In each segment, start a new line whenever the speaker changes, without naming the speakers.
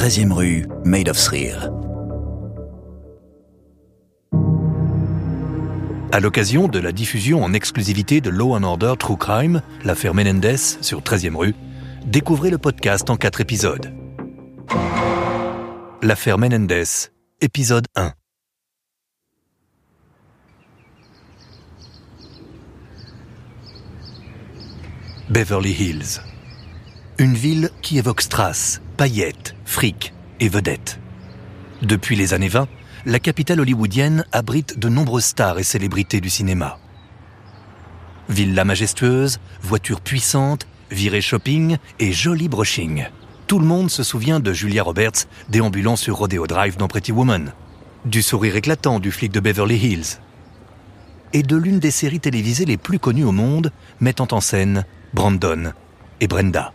13e rue, Made of Thrill.
À l'occasion de la diffusion en exclusivité de Law and Order True Crime, l'affaire Menendez sur 13e rue, découvrez le podcast en quatre épisodes. L'affaire Menendez, épisode 1. Beverly Hills. Une ville qui évoque strass, paillettes, fric et vedettes. Depuis les années 20, la capitale hollywoodienne abrite de nombreuses stars et célébrités du cinéma. Villa majestueuse, voitures puissantes, virées shopping et joli brushing. Tout le monde se souvient de Julia Roberts déambulant sur Rodeo Drive dans Pretty Woman, du sourire éclatant du flic de Beverly Hills, et de l'une des séries télévisées les plus connues au monde, mettant en scène Brandon et Brenda.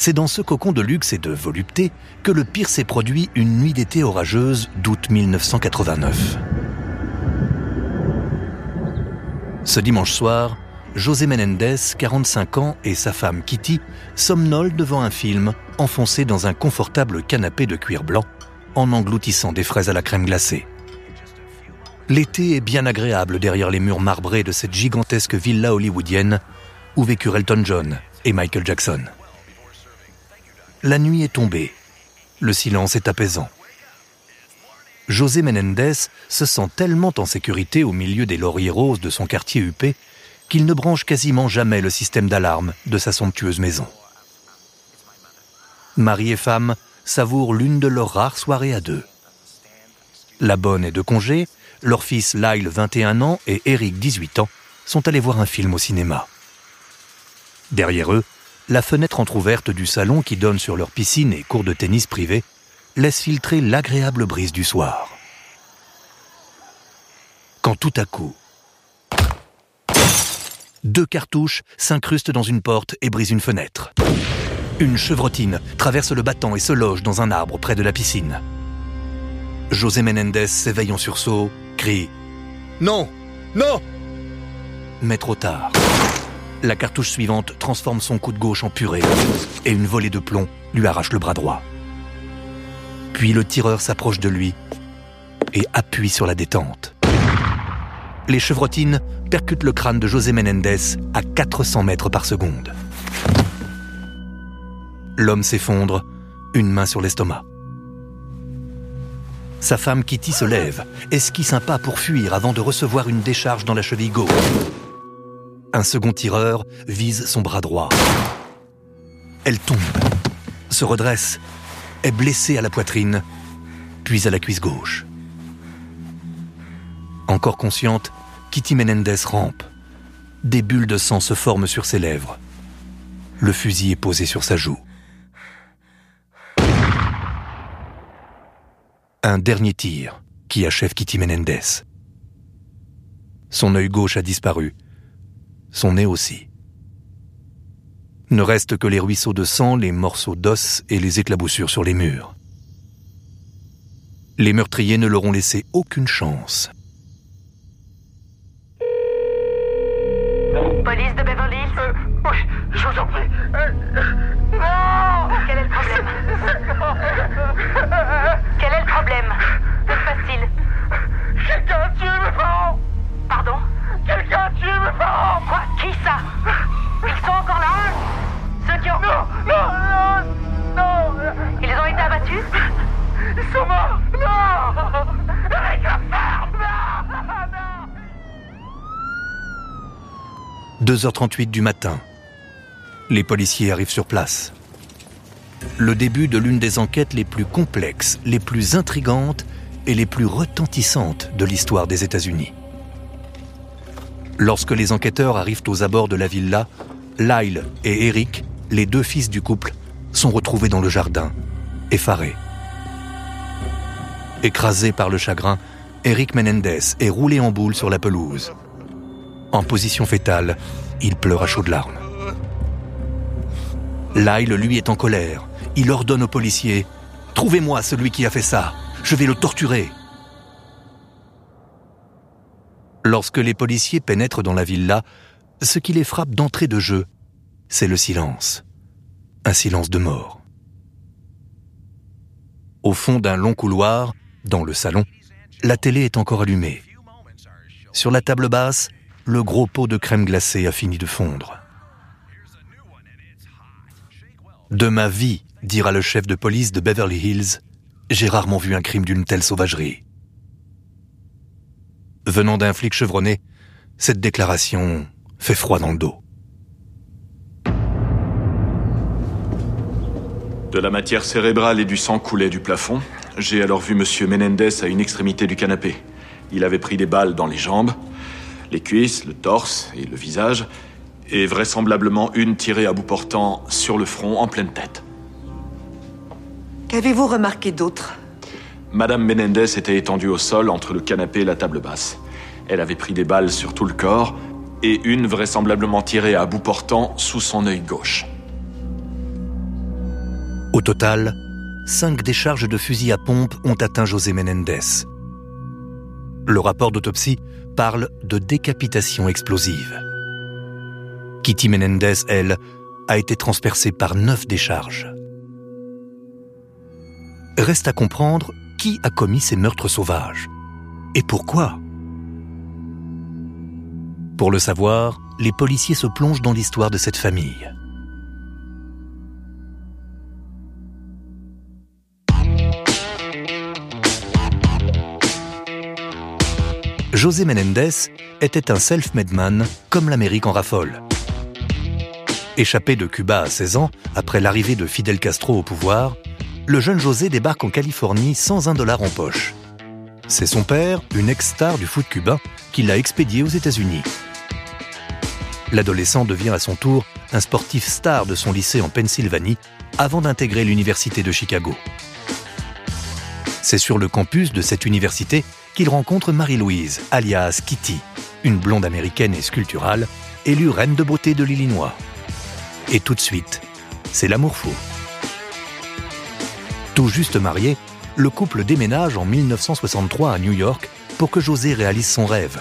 C'est dans ce cocon de luxe et de volupté que le pire s'est produit une nuit d'été orageuse d'août 1989. Ce dimanche soir, José Menendez, 45 ans, et sa femme Kitty somnolent devant un film, enfoncés dans un confortable canapé de cuir blanc, en engloutissant des fraises à la crème glacée. L'été est bien agréable derrière les murs marbrés de cette gigantesque villa hollywoodienne où vécurent Elton John et Michael Jackson. La nuit est tombée. Le silence est apaisant. José Menendez se sent tellement en sécurité au milieu des lauriers roses de son quartier huppé qu'il ne branche quasiment jamais le système d'alarme de sa somptueuse maison. Mari et femme savourent l'une de leurs rares soirées à deux. La bonne est de congé, leur fils Lyle, 21 ans, et Eric, 18 ans, sont allés voir un film au cinéma. Derrière eux, la fenêtre entr'ouverte du salon qui donne sur leur piscine et cours de tennis privé laisse filtrer l'agréable brise du soir. Quand tout à coup, deux cartouches s'incrustent dans une porte et brisent une fenêtre. Une chevrotine traverse le battant et se loge dans un arbre près de la piscine. José Menendez s'éveille en sursaut, crie Non Non Mais trop tard. La cartouche suivante transforme son coup de gauche en purée et une volée de plomb lui arrache le bras droit. Puis le tireur s'approche de lui et appuie sur la détente. Les chevrotines percutent le crâne de José Menendez à 400 mètres par seconde. L'homme s'effondre, une main sur l'estomac. Sa femme Kitty se lève, esquisse un pas pour fuir avant de recevoir une décharge dans la cheville gauche. Un second tireur vise son bras droit. Elle tombe, se redresse, est blessée à la poitrine, puis à la cuisse gauche. Encore consciente, Kitty Menendez rampe. Des bulles de sang se forment sur ses lèvres. Le fusil est posé sur sa joue. Un dernier tir qui achève Kitty Menendez. Son œil gauche a disparu son nez aussi. Ne restent que les ruisseaux de sang, les morceaux d'os et les éclaboussures sur les murs. Les meurtriers ne leur ont laissé aucune chance.
Police de Beverly Hills
Euh, oui, je vous en prie. Euh, non
Quel est le problème Quel est le problème Que se passe-t-il
Quelqu'un a tué mes parents
Pardon
Quelqu'un a tué mes parents
ça. Ils sont encore là. Ceux qui ont...
Non, non, non, non.
Ils ont été abattus.
Ils sont morts. Non. Avec la ferme. Non Non.
2h38 du matin. Les policiers arrivent sur place. Le début de l'une des enquêtes les plus complexes, les plus intrigantes et les plus retentissantes de l'histoire des États-Unis. Lorsque les enquêteurs arrivent aux abords de la villa, Lyle et Eric, les deux fils du couple, sont retrouvés dans le jardin, effarés. Écrasé par le chagrin, Eric Menendez est roulé en boule sur la pelouse. En position fétale, il pleure à chaudes larmes. Lyle, lui, est en colère. Il ordonne aux policiers Trouvez-moi celui qui a fait ça. Je vais le torturer. Lorsque les policiers pénètrent dans la villa, ce qui les frappe d'entrée de jeu, c'est le silence. un silence de mort. Au fond d'un long couloir, dans le salon, la télé est encore allumée. Sur la table basse, le gros pot de crème glacée a fini de fondre. De ma vie, dira le chef de police de Beverly Hills, j'ai rarement vu un crime d'une telle sauvagerie. Venant d'un flic chevronné, cette déclaration fait froid dans le dos.
De la matière cérébrale et du sang coulaient du plafond. J'ai alors vu Monsieur Menendez à une extrémité du canapé. Il avait pris des balles dans les jambes, les cuisses, le torse et le visage, et vraisemblablement une tirée à bout portant sur le front en pleine tête.
Qu'avez-vous remarqué d'autre?
Madame Menendez était étendue au sol entre le canapé et la table basse. Elle avait pris des balles sur tout le corps et une vraisemblablement tirée à bout portant sous son œil gauche.
Au total, cinq décharges de fusil à pompe ont atteint José Menendez. Le rapport d'autopsie parle de décapitation explosive. Kitty Menendez, elle, a été transpercée par neuf décharges. Reste à comprendre qui a commis ces meurtres sauvages et pourquoi? Pour le savoir, les policiers se plongent dans l'histoire de cette famille. José Menendez était un self-made man comme l'Amérique en raffole. Échappé de Cuba à 16 ans, après l'arrivée de Fidel Castro au pouvoir, le jeune José débarque en Californie sans un dollar en poche. C'est son père, une ex-star du foot cubain, qui l'a expédié aux États-Unis. L'adolescent devient à son tour un sportif star de son lycée en Pennsylvanie avant d'intégrer l'université de Chicago. C'est sur le campus de cette université qu'il rencontre Marie-Louise, alias Kitty, une blonde américaine et sculpturale, élue reine de beauté de l'Illinois. Et tout de suite, c'est l'amour fou. Tout juste marié, le couple déménage en 1963 à New York pour que José réalise son rêve,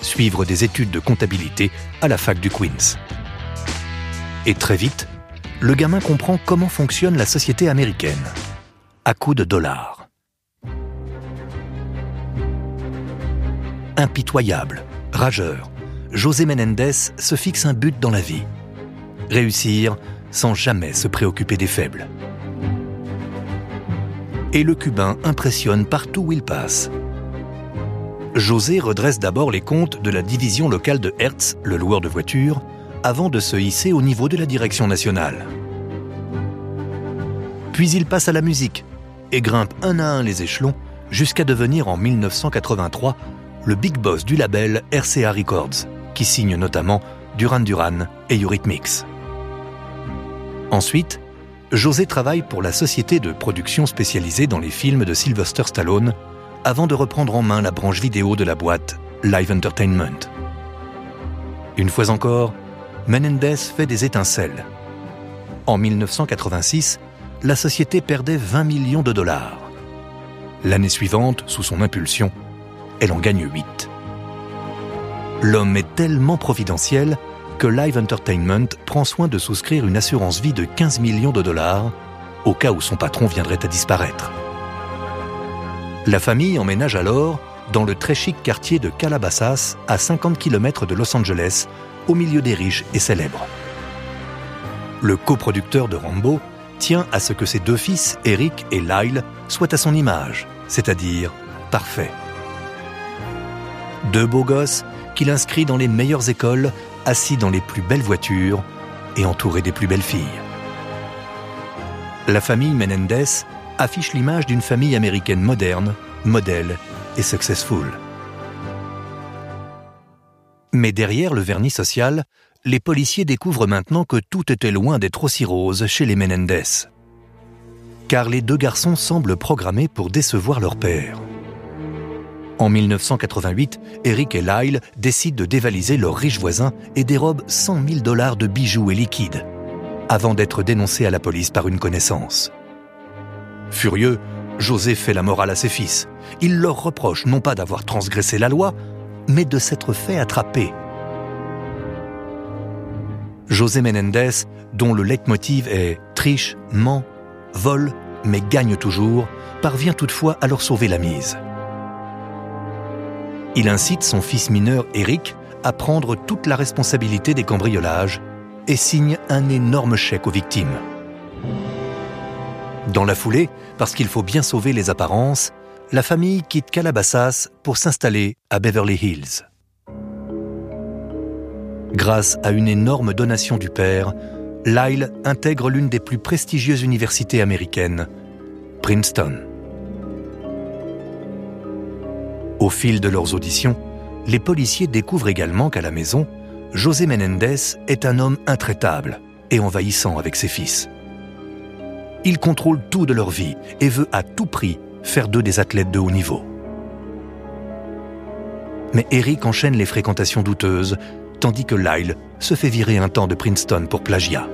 suivre des études de comptabilité à la fac du Queens. Et très vite, le gamin comprend comment fonctionne la société américaine, à coups de dollars. impitoyable, rageur, José Menendez se fixe un but dans la vie. Réussir sans jamais se préoccuper des faibles. Et le Cubain impressionne partout où il passe. José redresse d'abord les comptes de la division locale de Hertz, le loueur de voitures, avant de se hisser au niveau de la direction nationale. Puis il passe à la musique et grimpe un à un les échelons jusqu'à devenir en 1983 le big boss du label RCA Records, qui signe notamment Duran Duran et Eurythmics. Ensuite, José travaille pour la société de production spécialisée dans les films de Sylvester Stallone avant de reprendre en main la branche vidéo de la boîte Live Entertainment. Une fois encore, Menendez fait des étincelles. En 1986, la société perdait 20 millions de dollars. L'année suivante, sous son impulsion, elle en gagne 8. L'homme est tellement providentiel que Live Entertainment prend soin de souscrire une assurance vie de 15 millions de dollars au cas où son patron viendrait à disparaître. La famille emménage alors dans le très chic quartier de Calabasas, à 50 km de Los Angeles, au milieu des riches et célèbres. Le coproducteur de Rambo tient à ce que ses deux fils, Eric et Lyle, soient à son image, c'est-à-dire parfaits. Deux beaux gosses qu'il inscrit dans les meilleures écoles, assis dans les plus belles voitures et entourés des plus belles filles. La famille Menendez affiche l'image d'une famille américaine moderne, modèle et successful. Mais derrière le vernis social, les policiers découvrent maintenant que tout était loin d'être aussi rose chez les Menendez. Car les deux garçons semblent programmés pour décevoir leur père. En 1988, Eric et Lyle décident de dévaliser leurs riches voisins et dérobent 100 000 dollars de bijoux et liquides, avant d'être dénoncés à la police par une connaissance. Furieux, José fait la morale à ses fils. Il leur reproche non pas d'avoir transgressé la loi, mais de s'être fait attraper. José Menendez, dont le leitmotiv est triche, ment, vole, mais gagne toujours, parvient toutefois à leur sauver la mise. Il incite son fils mineur Eric à prendre toute la responsabilité des cambriolages et signe un énorme chèque aux victimes. Dans la foulée, parce qu'il faut bien sauver les apparences, la famille quitte Calabasas pour s'installer à Beverly Hills. Grâce à une énorme donation du père, Lyle intègre l'une des plus prestigieuses universités américaines, Princeton. Au fil de leurs auditions, les policiers découvrent également qu'à la maison, José Menendez est un homme intraitable et envahissant avec ses fils. Il contrôle tout de leur vie et veut à tout prix faire d'eux des athlètes de haut niveau. Mais Eric enchaîne les fréquentations douteuses, tandis que Lyle se fait virer un temps de Princeton pour plagiat.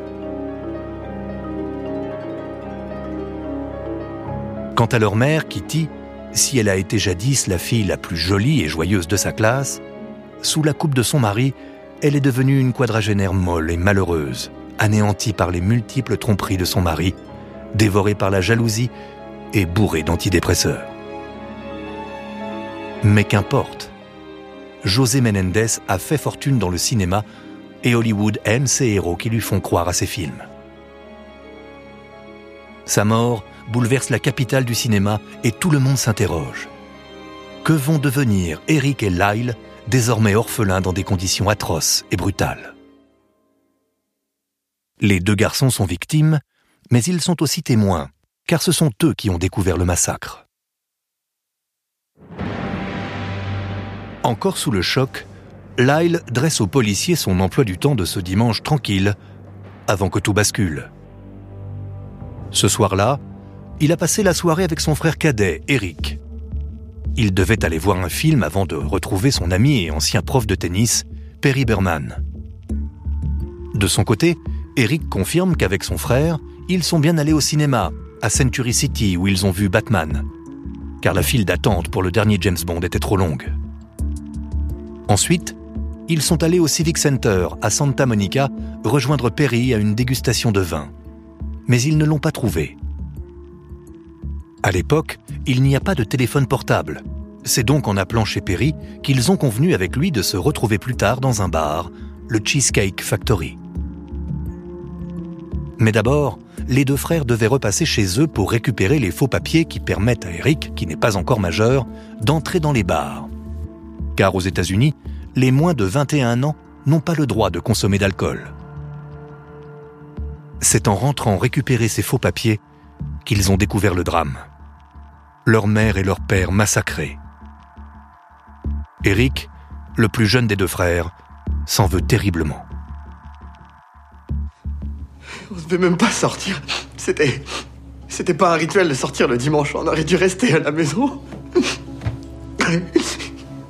Quant à leur mère, Kitty, si elle a été jadis la fille la plus jolie et joyeuse de sa classe, sous la coupe de son mari, elle est devenue une quadragénaire molle et malheureuse, anéantie par les multiples tromperies de son mari, dévorée par la jalousie et bourrée d'antidépresseurs. Mais qu'importe. José Menendez a fait fortune dans le cinéma et Hollywood aime ses héros qui lui font croire à ses films. Sa mort bouleverse la capitale du cinéma et tout le monde s'interroge. Que vont devenir Eric et Lyle, désormais orphelins dans des conditions atroces et brutales? Les deux garçons sont victimes, mais ils sont aussi témoins, car ce sont eux qui ont découvert le massacre. Encore sous le choc, Lyle dresse aux policiers son emploi du temps de ce dimanche tranquille, avant que tout bascule. Ce soir-là, il a passé la soirée avec son frère cadet, Eric. Il devait aller voir un film avant de retrouver son ami et ancien prof de tennis, Perry Berman. De son côté, Eric confirme qu'avec son frère, ils sont bien allés au cinéma, à Century City, où ils ont vu Batman, car la file d'attente pour le dernier James Bond était trop longue. Ensuite, ils sont allés au Civic Center, à Santa Monica, rejoindre Perry à une dégustation de vin. Mais ils ne l'ont pas trouvé. À l'époque, il n'y a pas de téléphone portable. C'est donc en appelant chez Perry qu'ils ont convenu avec lui de se retrouver plus tard dans un bar, le Cheesecake Factory. Mais d'abord, les deux frères devaient repasser chez eux pour récupérer les faux papiers qui permettent à Eric, qui n'est pas encore majeur, d'entrer dans les bars. Car aux États-Unis, les moins de 21 ans n'ont pas le droit de consommer d'alcool. C'est en rentrant récupérer ces faux papiers qu'ils ont découvert le drame leur mère et leur père massacrés. Eric, le plus jeune des deux frères, s'en veut terriblement.
On ne devait même pas sortir. C'était. C'était pas un rituel de sortir le dimanche. On aurait dû rester à la maison.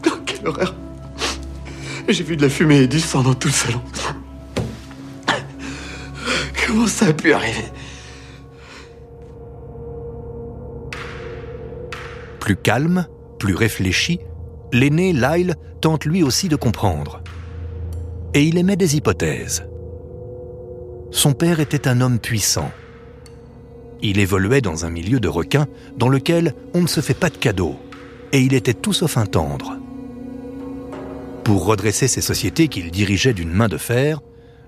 Oh, quelle horreur. J'ai vu de la fumée et du sang dans tout le salon. Comment ça a pu arriver?
Plus calme, plus réfléchi, l'aîné Lyle tente lui aussi de comprendre. Et il émet des hypothèses. Son père était un homme puissant. Il évoluait dans un milieu de requins dans lequel on ne se fait pas de cadeaux, et il était tout sauf un tendre. Pour redresser ces sociétés qu'il dirigeait d'une main de fer,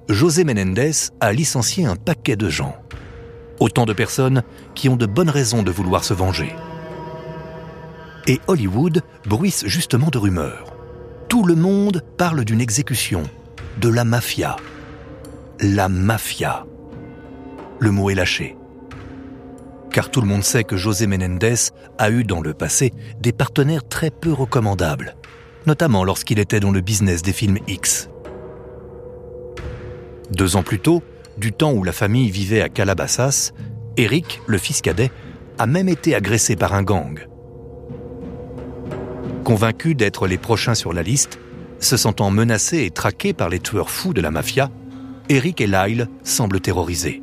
José Menendez a licencié un paquet de gens. Autant de personnes qui ont de bonnes raisons de vouloir se venger et Hollywood bruisse justement de rumeurs. Tout le monde parle d'une exécution, de la mafia. La mafia. Le mot est lâché. Car tout le monde sait que José Menendez a eu dans le passé des partenaires très peu recommandables, notamment lorsqu'il était dans le business des films X. Deux ans plus tôt, du temps où la famille vivait à Calabasas, Eric, le fils cadet, a même été agressé par un gang. Convaincus d'être les prochains sur la liste, se sentant menacés et traqués par les tueurs fous de la mafia, Eric et Lyle semblent terrorisés.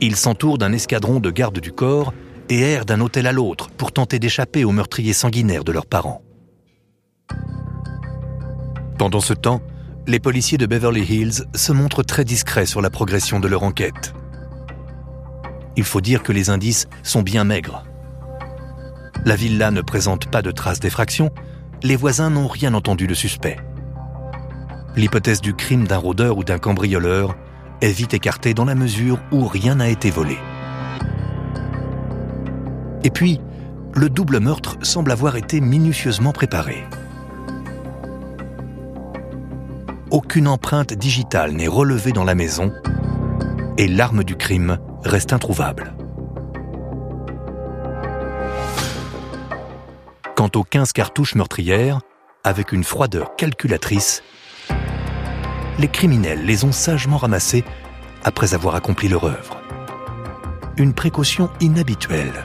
Ils s'entourent d'un escadron de gardes du corps et errent d'un hôtel à l'autre pour tenter d'échapper aux meurtriers sanguinaires de leurs parents. Pendant ce temps, les policiers de Beverly Hills se montrent très discrets sur la progression de leur enquête. Il faut dire que les indices sont bien maigres. La villa ne présente pas de traces d'effraction, les voisins n'ont rien entendu de suspect. L'hypothèse du crime d'un rôdeur ou d'un cambrioleur est vite écartée dans la mesure où rien n'a été volé. Et puis, le double meurtre semble avoir été minutieusement préparé. Aucune empreinte digitale n'est relevée dans la maison et l'arme du crime reste introuvable. Quant aux 15 cartouches meurtrières, avec une froideur calculatrice, les criminels les ont sagement ramassées après avoir accompli leur œuvre. Une précaution inhabituelle.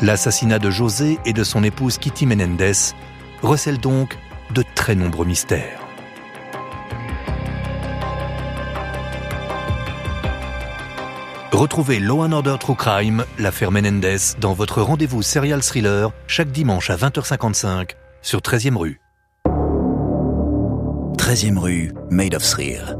L'assassinat de José et de son épouse Kitty Menendez recèle donc de très nombreux mystères. Retrouvez Law Order True Crime, l'affaire Menendez, dans votre rendez-vous serial thriller chaque dimanche à 20h55 sur 13e rue.
13e rue, Made of Thrill.